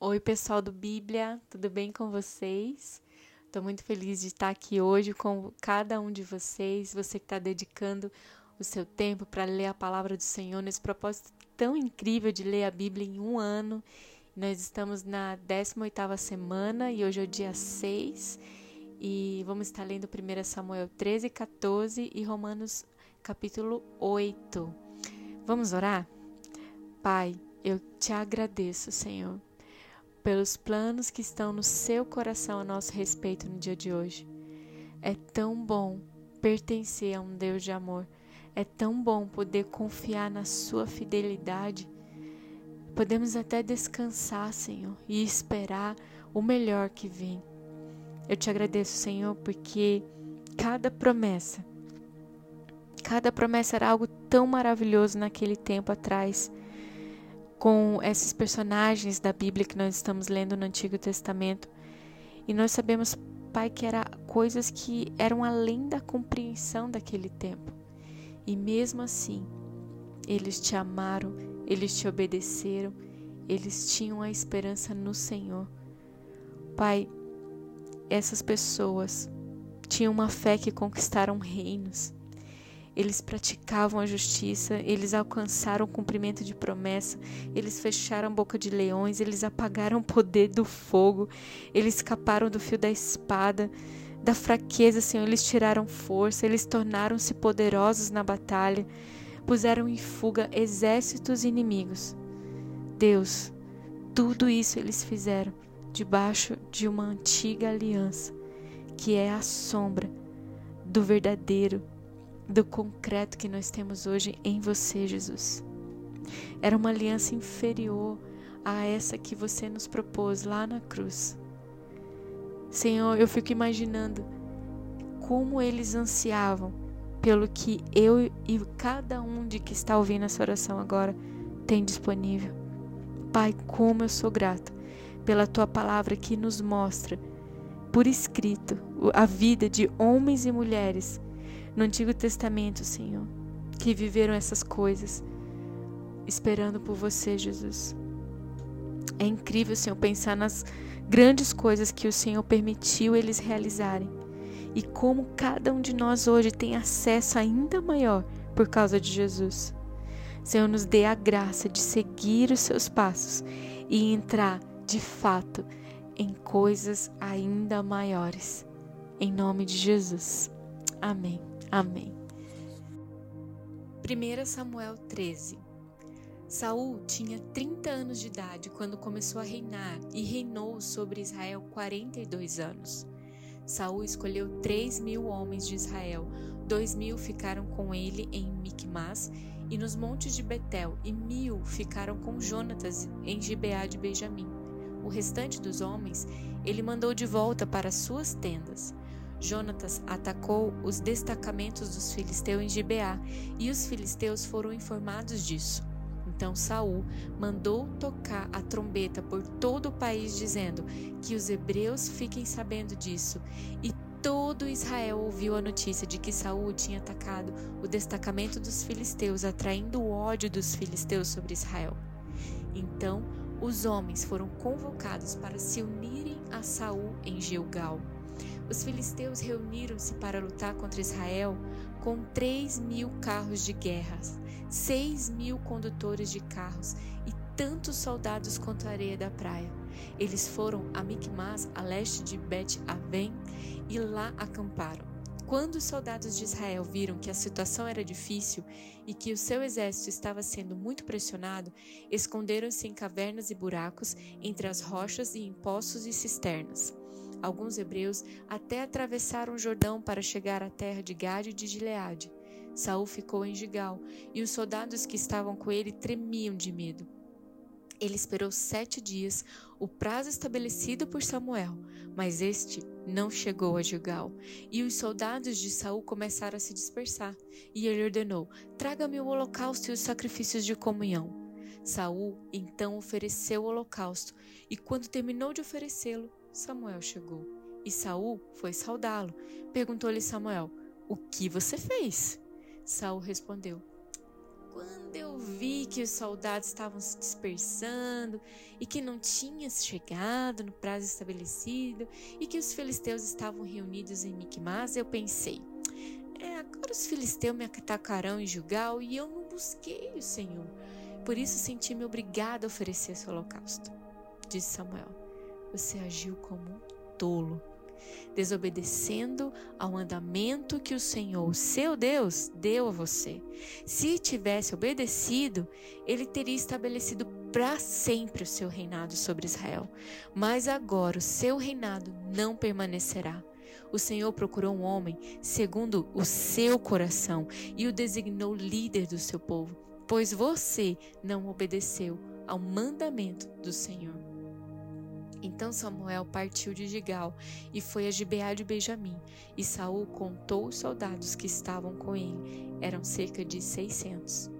Oi, pessoal do Bíblia, tudo bem com vocês? Estou muito feliz de estar aqui hoje com cada um de vocês, você que está dedicando o seu tempo para ler a palavra do Senhor nesse propósito tão incrível de ler a Bíblia em um ano. Nós estamos na 18ª semana e hoje é o dia 6 e vamos estar lendo 1 Samuel 13, 14 e Romanos capítulo 8. Vamos orar? Pai, eu te agradeço, Senhor pelos planos que estão no seu coração a nosso respeito no dia de hoje. É tão bom pertencer a um Deus de amor. É tão bom poder confiar na sua fidelidade. Podemos até descansar, Senhor, e esperar o melhor que vem. Eu te agradeço, Senhor, porque cada promessa, cada promessa era algo tão maravilhoso naquele tempo atrás com esses personagens da Bíblia que nós estamos lendo no Antigo Testamento. E nós sabemos, Pai, que eram coisas que eram além da compreensão daquele tempo. E mesmo assim, eles te amaram, eles te obedeceram, eles tinham a esperança no Senhor. Pai, essas pessoas tinham uma fé que conquistaram reinos eles praticavam a justiça, eles alcançaram o cumprimento de promessa, eles fecharam a boca de leões, eles apagaram o poder do fogo, eles escaparam do fio da espada, da fraqueza, Senhor, eles tiraram força, eles tornaram-se poderosos na batalha, puseram em fuga exércitos inimigos. Deus, tudo isso eles fizeram debaixo de uma antiga aliança, que é a sombra do verdadeiro do concreto que nós temos hoje em você, Jesus. Era uma aliança inferior a essa que você nos propôs lá na cruz. Senhor, eu fico imaginando como eles ansiavam pelo que eu e cada um de que está ouvindo essa oração agora tem disponível. Pai, como eu sou grato pela tua palavra que nos mostra por escrito a vida de homens e mulheres no Antigo Testamento, Senhor, que viveram essas coisas, esperando por você, Jesus. É incrível, Senhor, pensar nas grandes coisas que o Senhor permitiu eles realizarem e como cada um de nós hoje tem acesso ainda maior por causa de Jesus. Senhor, nos dê a graça de seguir os seus passos e entrar de fato em coisas ainda maiores. Em nome de Jesus. Amém. Amém. 1 Samuel 13 Saul tinha 30 anos de idade quando começou a reinar e reinou sobre Israel 42 anos. Saul escolheu três mil homens de Israel, dois mil ficaram com ele em Micmas e nos montes de Betel, e mil ficaram com Jonatas em Gibeá de Benjamim. O restante dos homens ele mandou de volta para suas tendas. Jonatas atacou os destacamentos dos filisteus em Gibeá, e os filisteus foram informados disso. Então Saul mandou tocar a trombeta por todo o país, dizendo que os hebreus fiquem sabendo disso. E todo Israel ouviu a notícia de que Saul tinha atacado o destacamento dos filisteus, atraindo o ódio dos filisteus sobre Israel. Então os homens foram convocados para se unirem a Saul em Gilgal. Os filisteus reuniram-se para lutar contra Israel com três mil carros de guerra, seis mil condutores de carros e tantos soldados quanto a areia da praia. Eles foram a Micmas, a leste de Bet-Aven, e lá acamparam. Quando os soldados de Israel viram que a situação era difícil e que o seu exército estava sendo muito pressionado, esconderam-se em cavernas e buracos, entre as rochas e em poços e cisternas. Alguns hebreus até atravessaram o Jordão para chegar à terra de Gade e de Gileade. Saul ficou em Gigal, e os soldados que estavam com ele tremiam de medo. Ele esperou sete dias, o prazo estabelecido por Samuel, mas este não chegou a Gilgal. E os soldados de Saul começaram a se dispersar. E ele ordenou: Traga-me o holocausto e os sacrifícios de comunhão. Saul então ofereceu o holocausto, e quando terminou de oferecê-lo, Samuel chegou e Saul foi saudá-lo. Perguntou-lhe Samuel: O que você fez? Saul respondeu: quando eu vi que os soldados estavam se dispersando e que não tinha chegado no prazo estabelecido e que os filisteus estavam reunidos em Micmas, eu pensei: é, agora os filisteus me atacarão em Jugal e eu não busquei o Senhor. Por isso senti-me obrigado a oferecer esse holocausto. Disse Samuel: Você agiu como um tolo desobedecendo ao mandamento que o Senhor, seu Deus, deu a você. Se tivesse obedecido, ele teria estabelecido para sempre o seu reinado sobre Israel. Mas agora o seu reinado não permanecerá. O Senhor procurou um homem segundo o seu coração e o designou líder do seu povo, pois você não obedeceu ao mandamento do Senhor. Então Samuel partiu de Gigal e foi a Gibeá de Benjamim, e Saul contou os soldados que estavam com ele, eram cerca de seiscentos.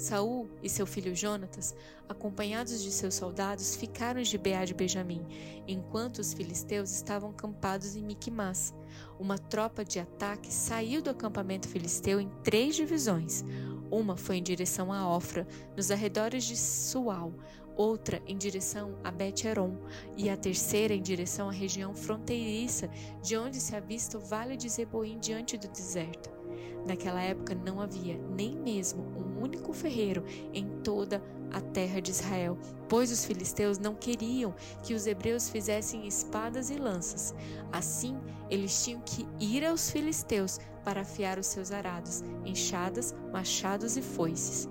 Saul e seu filho Jonatas, acompanhados de seus soldados, ficaram em Gibeá de Benjamim, enquanto os filisteus estavam acampados em Miquimás. Uma tropa de ataque saiu do acampamento filisteu em três divisões. Uma foi em direção a Ofra, nos arredores de Sual, outra em direção a Bet-Heron e a terceira em direção à região fronteiriça, de onde se avista o Vale de Zeboim diante do deserto. Naquela época não havia nem mesmo um único ferreiro em toda a terra de Israel, pois os filisteus não queriam que os hebreus fizessem espadas e lanças. Assim, eles tinham que ir aos filisteus para afiar os seus arados, enxadas, machados e foices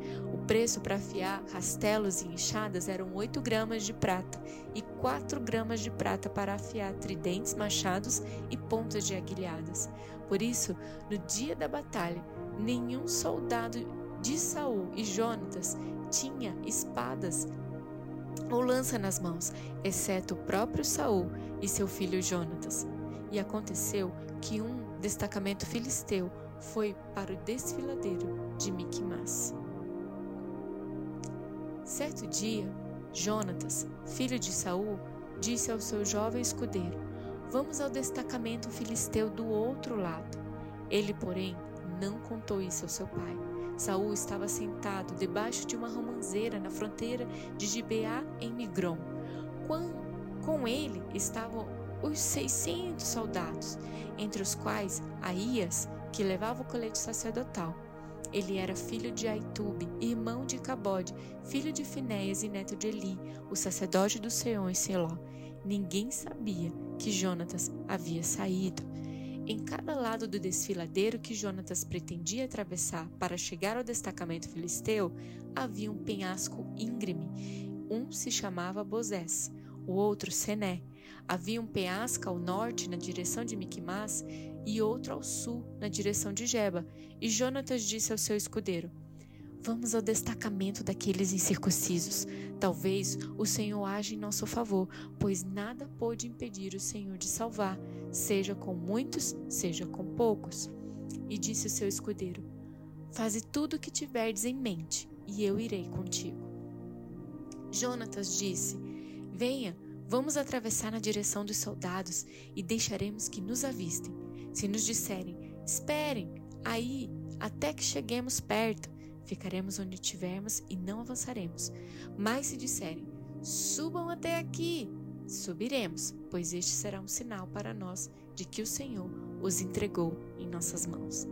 preço para afiar rastelos e enxadas eram 8 gramas de prata e 4 gramas de prata para afiar tridentes, machados e pontas de aguilhadas. Por isso, no dia da batalha, nenhum soldado de Saul e Jonatas tinha espadas ou lança nas mãos, exceto o próprio Saul e seu filho Jonatas. E aconteceu que um destacamento filisteu foi para o desfiladeiro de Miquimás. Certo dia, Jonatas, filho de Saul, disse ao seu jovem escudeiro: Vamos ao destacamento filisteu do outro lado. Ele, porém, não contou isso ao seu pai. Saul estava sentado debaixo de uma romanceira na fronteira de Gibeá em Migron. Com ele estavam os seiscentos soldados, entre os quais Aías, que levava o colete sacerdotal. Ele era filho de Aitube, irmão de Cabode, filho de Finéias e neto de Eli, o sacerdote do Senhor em Seló. Ninguém sabia que Jonatas havia saído. Em cada lado do desfiladeiro que Jonatas pretendia atravessar para chegar ao destacamento filisteu, havia um penhasco íngreme. Um se chamava Bozés, o outro Sené. Havia um penhasco ao norte na direção de Miquimás e outro ao sul, na direção de Jeba. E Jonatas disse ao seu escudeiro: Vamos ao destacamento daqueles incircuncisos. Talvez o Senhor age em nosso favor, pois nada pôde impedir o Senhor de salvar, seja com muitos, seja com poucos. E disse o seu escudeiro: Faze tudo o que tiverdes em mente, e eu irei contigo. Jonatas disse: Venha, vamos atravessar na direção dos soldados e deixaremos que nos avistem. Se nos disserem, esperem aí até que cheguemos perto, ficaremos onde estivermos e não avançaremos. Mas se disserem, subam até aqui, subiremos, pois este será um sinal para nós de que o Senhor os entregou em nossas mãos.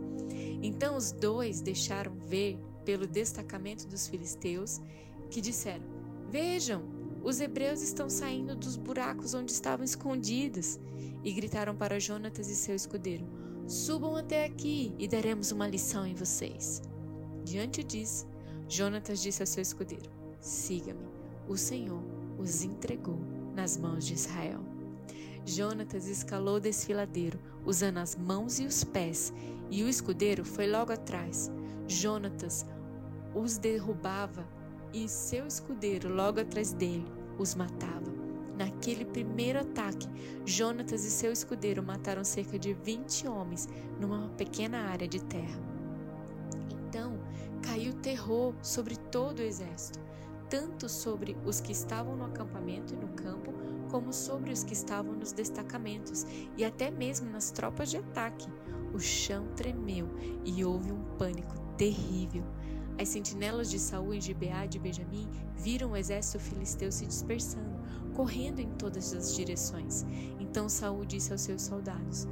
Então os dois deixaram ver pelo destacamento dos filisteus, que disseram: Vejam, os hebreus estão saindo dos buracos onde estavam escondidos e gritaram para Jonatas e seu escudeiro: Subam até aqui e daremos uma lição em vocês. Diante disso, Jonatas disse ao seu escudeiro: Siga-me, o Senhor os entregou nas mãos de Israel. Jonatas escalou o desfiladeiro, usando as mãos e os pés, e o escudeiro foi logo atrás. Jonatas os derrubava e seu escudeiro logo atrás dele os matava. Naquele primeiro ataque, Jonatas e seu escudeiro mataram cerca de 20 homens numa pequena área de terra. Terror sobre todo o exército, tanto sobre os que estavam no acampamento e no campo, como sobre os que estavam nos destacamentos e até mesmo nas tropas de ataque. O chão tremeu e houve um pânico terrível. As sentinelas de Saul em Gibeá de Benjamim viram o exército filisteu se dispersando, correndo em todas as direções. Então Saul disse aos seus soldados: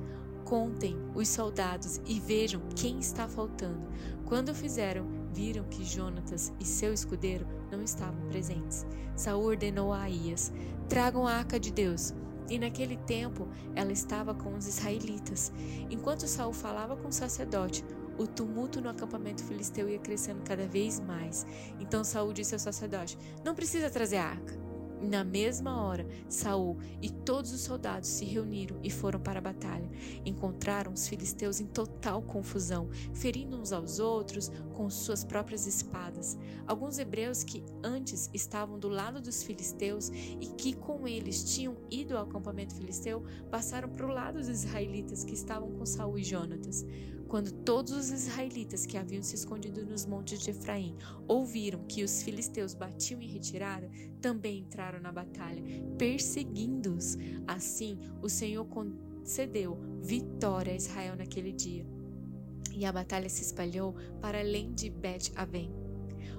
Contem os soldados e vejam quem está faltando. Quando fizeram, viram que Jonatas e seu escudeiro não estavam presentes. Saul ordenou a Aías: Tragam a arca de Deus. E naquele tempo ela estava com os israelitas. Enquanto Saul falava com o sacerdote, o tumulto no acampamento filisteu ia crescendo cada vez mais. Então Saul disse ao sacerdote: Não precisa trazer a arca. Na mesma hora, Saul e todos os soldados se reuniram e foram para a batalha. Encontraram os filisteus em total confusão, ferindo uns aos outros com suas próprias espadas. Alguns hebreus que antes estavam do lado dos filisteus e que com eles tinham ido ao acampamento filisteu, passaram para o lado dos israelitas que estavam com Saul e Jonatas. Quando todos os israelitas que haviam se escondido nos montes de Efraim ouviram que os filisteus batiam em retirada, também entraram na batalha, perseguindo-os. Assim, o Senhor concedeu vitória a Israel naquele dia. E a batalha se espalhou para além de Bet-Aven.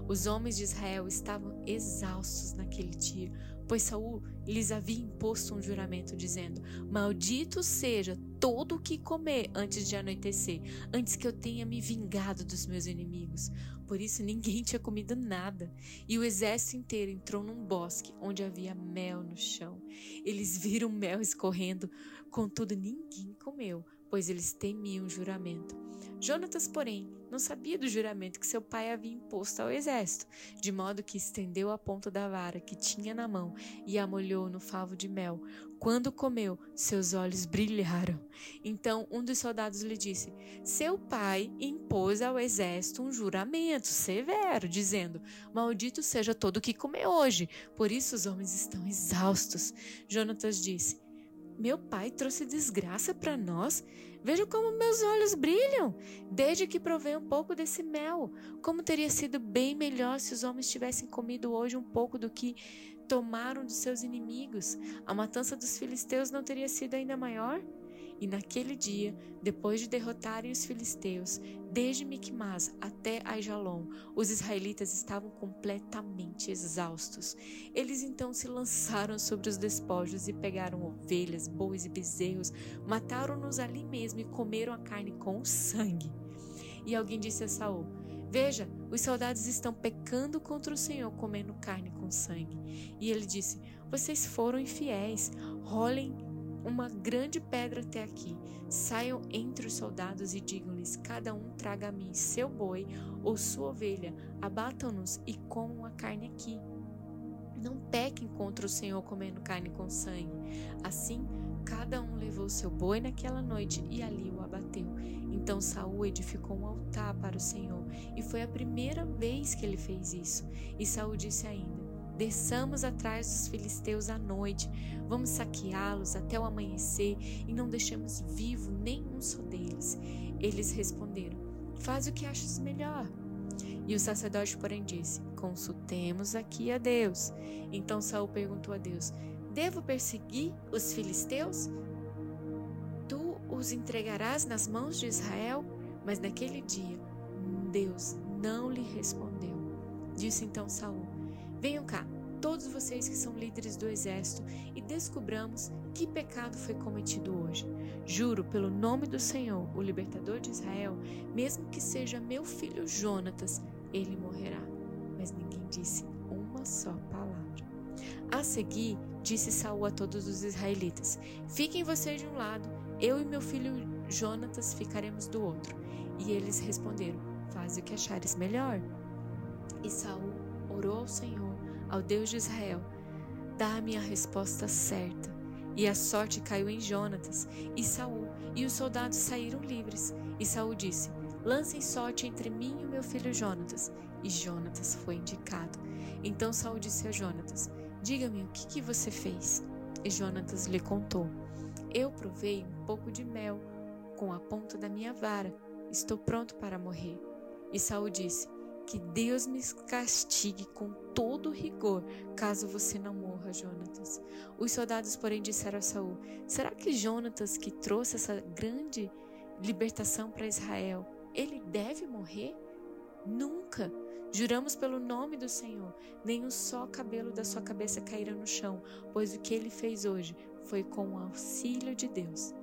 Os homens de Israel estavam exaustos naquele dia, pois Saul lhes havia imposto um juramento dizendo: Maldito seja todo o que comer antes de anoitecer, antes que eu tenha me vingado dos meus inimigos. Por isso ninguém tinha comido nada, e o exército inteiro entrou num bosque onde havia mel no chão. Eles viram mel escorrendo, contudo ninguém comeu, pois eles temiam o juramento. Jonatas, porém, não sabia do juramento que seu pai havia imposto ao exército, de modo que estendeu a ponta da vara que tinha na mão e a molhou no favo de mel. Quando comeu, seus olhos brilharam. Então um dos soldados lhe disse: Seu pai impôs ao exército um juramento severo, dizendo: Maldito seja todo o que comer hoje. Por isso os homens estão exaustos. Jonatas disse: meu pai trouxe desgraça para nós. Veja como meus olhos brilham, desde que provei um pouco desse mel. Como teria sido bem melhor se os homens tivessem comido hoje um pouco do que tomaram dos seus inimigos. A matança dos filisteus não teria sido ainda maior? E naquele dia, depois de derrotarem os filisteus, desde Micmas até Aijalon, os israelitas estavam completamente exaustos. Eles então se lançaram sobre os despojos e pegaram ovelhas, bois e bezerros, mataram-nos ali mesmo e comeram a carne com o sangue. E alguém disse a Saul: Veja, os soldados estão pecando contra o Senhor, comendo carne com sangue. E ele disse: Vocês foram infiéis, rolem uma grande pedra até aqui. Saiam entre os soldados e digam-lhes: cada um traga a mim seu boi ou sua ovelha, abatam-nos e comam a carne aqui. Não pequem contra o Senhor comendo carne com sangue. Assim, cada um levou seu boi naquela noite e ali o abateu. Então Saul edificou um altar para o Senhor, e foi a primeira vez que ele fez isso. E Saul disse ainda: Desçamos atrás dos filisteus à noite, vamos saqueá-los até o amanhecer e não deixemos vivo nenhum só deles. Eles responderam: Faz o que achas melhor. E o sacerdote, porém, disse: Consultemos aqui a Deus. Então Saul perguntou a Deus: Devo perseguir os filisteus? Tu os entregarás nas mãos de Israel? Mas naquele dia Deus não lhe respondeu. Disse então Saul: Venham cá, todos vocês que são líderes do exército, e descubramos que pecado foi cometido hoje. Juro pelo nome do Senhor, o libertador de Israel, mesmo que seja meu filho Jonatas, ele morrerá. Mas ninguém disse uma só palavra. A seguir, disse Saul a todos os israelitas: Fiquem vocês de um lado, eu e meu filho Jonatas ficaremos do outro. E eles responderam: Faz o que achares melhor. E Saul orou ao Senhor ao Deus de Israel: Dá-me a resposta certa. E a sorte caiu em Jonatas e Saul, e os soldados saíram livres. E Saul disse: Lancem sorte entre mim e meu filho Jonatas. E Jonatas foi indicado. Então Saul disse a Jonatas: Diga-me o que, que você fez. E Jonatas lhe contou: Eu provei um pouco de mel com a ponta da minha vara. Estou pronto para morrer. E Saul disse: que Deus me castigue com todo rigor, caso você não morra, Jonatas. Os soldados, porém, disseram a Saul: Será que Jonatas, que trouxe essa grande libertação para Israel, ele deve morrer? Nunca! Juramos pelo nome do Senhor, nem um só cabelo da sua cabeça cairá no chão, pois o que ele fez hoje foi com o auxílio de Deus.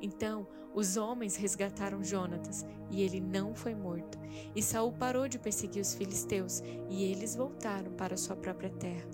Então os homens resgataram Jonatas, e ele não foi morto. E Saul parou de perseguir os filisteus, e eles voltaram para sua própria terra.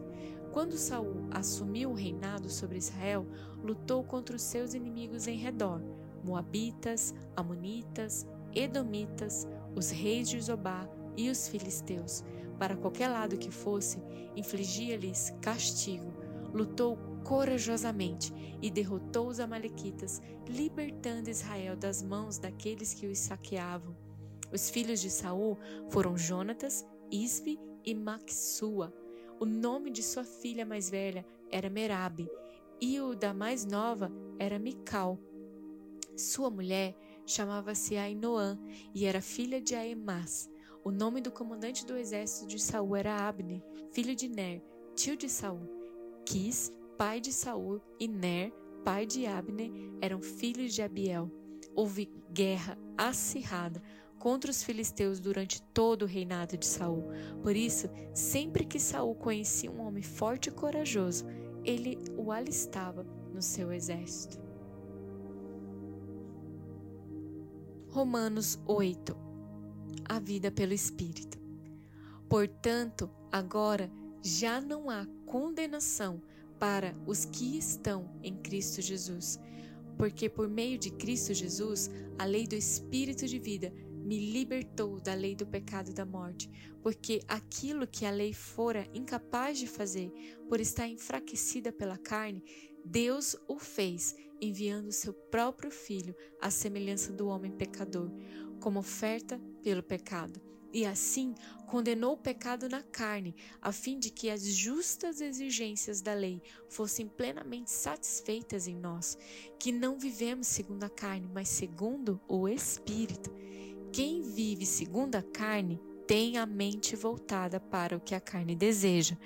Quando Saul assumiu o reinado sobre Israel, lutou contra os seus inimigos em redor: Moabitas, Amonitas, Edomitas, os reis de Zobá e os filisteus. Para qualquer lado que fosse, infligia-lhes castigo. Lutou corajosamente e derrotou os Amalequitas, libertando Israel das mãos daqueles que os saqueavam. Os filhos de Saul foram Jonatas, Isbe e Maxua. O nome de sua filha mais velha era Merabe, e o da mais nova era Mical. Sua mulher chamava-se Ainoã e era filha de Aemás. O nome do comandante do exército de Saul era Abner, filho de Ner, tio de Saul. Quis pai de Saul, e Ner, pai de Abner, eram filhos de Abiel. Houve guerra acirrada contra os filisteus durante todo o reinado de Saul. Por isso, sempre que Saul conhecia um homem forte e corajoso, ele o alistava no seu exército. Romanos 8 A vida pelo Espírito. Portanto, agora já não há condenação para os que estão em Cristo Jesus. Porque por meio de Cristo Jesus, a lei do Espírito de vida me libertou da lei do pecado e da morte, porque aquilo que a lei fora incapaz de fazer, por estar enfraquecida pela carne, Deus o fez, enviando seu próprio Filho à semelhança do homem pecador, como oferta pelo pecado e assim condenou o pecado na carne, a fim de que as justas exigências da lei fossem plenamente satisfeitas em nós, que não vivemos segundo a carne, mas segundo o Espírito. Quem vive segundo a carne tem a mente voltada para o que a carne deseja,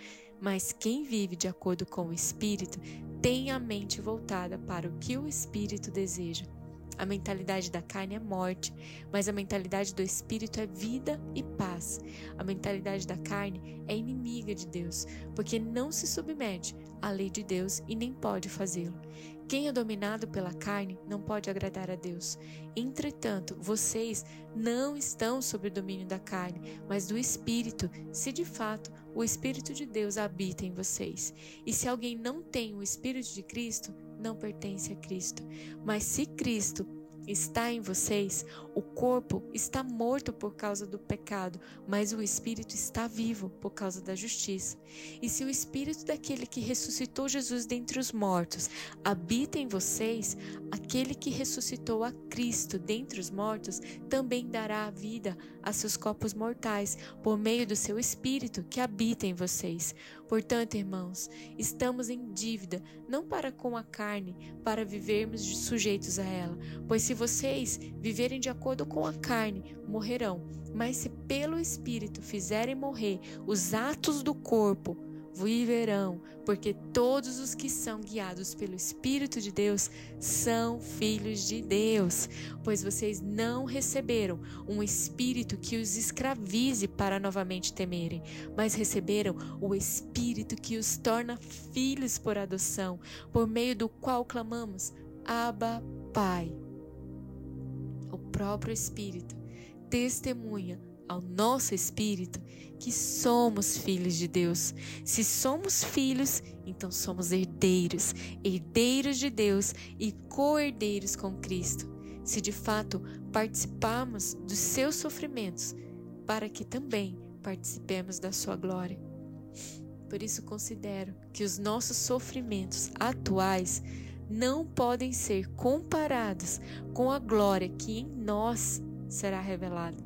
mas quem vive de acordo com o Espírito tem a mente voltada para o que o Espírito deseja. A mentalidade da carne é morte, mas a mentalidade do espírito é vida e paz. A mentalidade da carne é inimiga de Deus, porque não se submete à lei de Deus e nem pode fazê-lo. Quem é dominado pela carne não pode agradar a Deus. Entretanto, vocês não estão sob o domínio da carne, mas do Espírito, se de fato o Espírito de Deus habita em vocês. E se alguém não tem o Espírito de Cristo, não pertence a Cristo. Mas se Cristo está em vocês, o corpo está morto por causa do pecado, mas o espírito está vivo por causa da justiça. E se o espírito daquele que ressuscitou Jesus dentre os mortos habita em vocês, aquele que ressuscitou a Cristo dentre os mortos também dará vida a seus corpos mortais por meio do seu espírito que habita em vocês. Portanto, irmãos, estamos em dívida, não para com a carne, para vivermos sujeitos a ela, pois se vocês viverem de acordo com a carne, morrerão. Mas se pelo Espírito fizerem morrer os atos do corpo, viverão, porque todos os que são guiados pelo Espírito de Deus são filhos de Deus. Pois vocês não receberam um espírito que os escravize para novamente temerem, mas receberam o Espírito que os torna filhos por adoção, por meio do qual clamamos: Abba, Pai. O próprio Espírito testemunha ao nosso espírito que somos filhos de Deus. Se somos filhos, então somos herdeiros, herdeiros de Deus e co-herdeiros com Cristo. Se de fato participarmos dos seus sofrimentos, para que também participemos da sua glória. Por isso considero que os nossos sofrimentos atuais não podem ser comparados com a glória que em nós será revelada.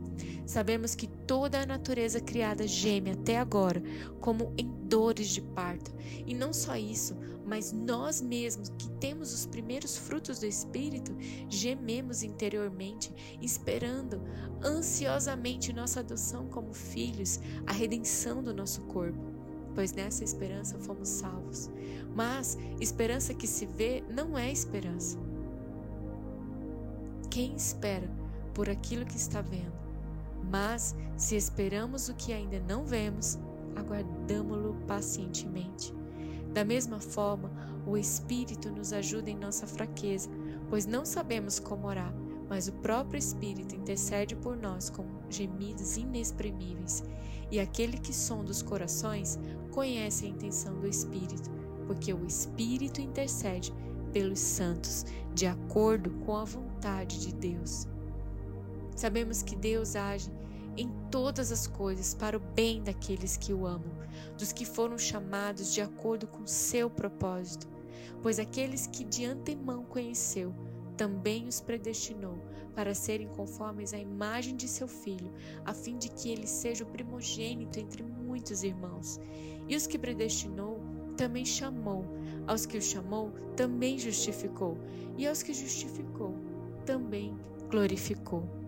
Sabemos que toda a natureza criada geme até agora, como em dores de parto. E não só isso, mas nós mesmos, que temos os primeiros frutos do Espírito, gememos interiormente, esperando ansiosamente nossa adoção como filhos, a redenção do nosso corpo. Pois nessa esperança fomos salvos. Mas esperança que se vê não é esperança. Quem espera por aquilo que está vendo? Mas se esperamos o que ainda não vemos, aguardamo-lo pacientemente. Da mesma forma, o Espírito nos ajuda em nossa fraqueza, pois não sabemos como orar, mas o próprio Espírito intercede por nós com gemidos inexprimíveis. E aquele que sonda os corações conhece a intenção do Espírito, porque o Espírito intercede pelos santos, de acordo com a vontade de Deus. Sabemos que Deus age em todas as coisas para o bem daqueles que o amam, dos que foram chamados de acordo com seu propósito. Pois aqueles que de antemão conheceu, também os predestinou para serem conformes à imagem de seu filho, a fim de que ele seja o primogênito entre muitos irmãos. E os que predestinou, também chamou. Aos que o chamou, também justificou. E aos que justificou, também glorificou.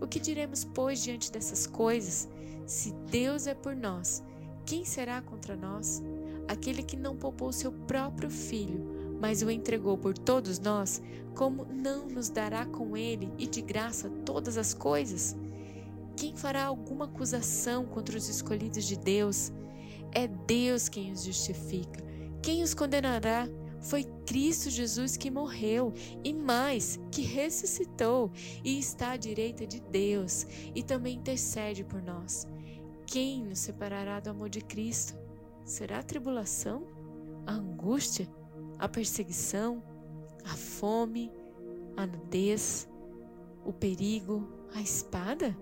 O que diremos, pois, diante dessas coisas? Se Deus é por nós, quem será contra nós? Aquele que não poupou seu próprio filho, mas o entregou por todos nós, como não nos dará com ele e de graça todas as coisas? Quem fará alguma acusação contra os escolhidos de Deus? É Deus quem os justifica. Quem os condenará? Foi Cristo Jesus que morreu e mais, que ressuscitou e está à direita de Deus e também intercede por nós. Quem nos separará do amor de Cristo? Será a tribulação? A angústia? A perseguição? A fome? A nudez? O perigo? A espada?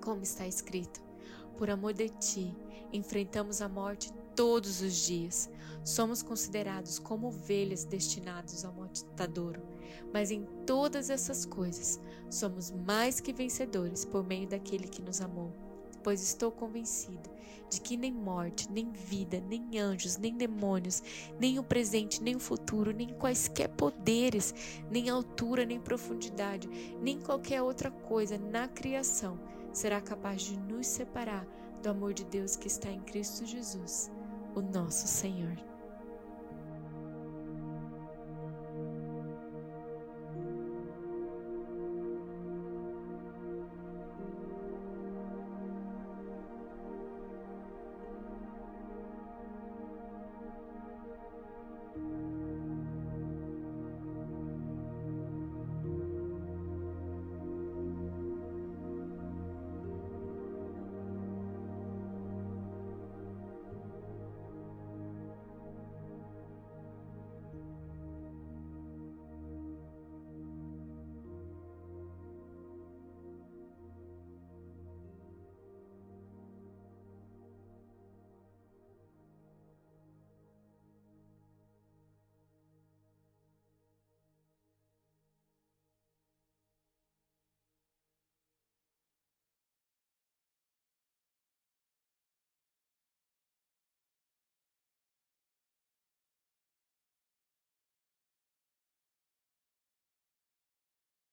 Como está escrito: Por amor de ti, enfrentamos a morte todos os dias. Somos considerados como ovelhas destinadas ao matadouro, mas em todas essas coisas somos mais que vencedores por meio daquele que nos amou. Pois estou convencido de que nem morte, nem vida, nem anjos, nem demônios, nem o presente, nem o futuro, nem quaisquer poderes, nem altura, nem profundidade, nem qualquer outra coisa na criação será capaz de nos separar do amor de Deus que está em Cristo Jesus o nosso Senhor.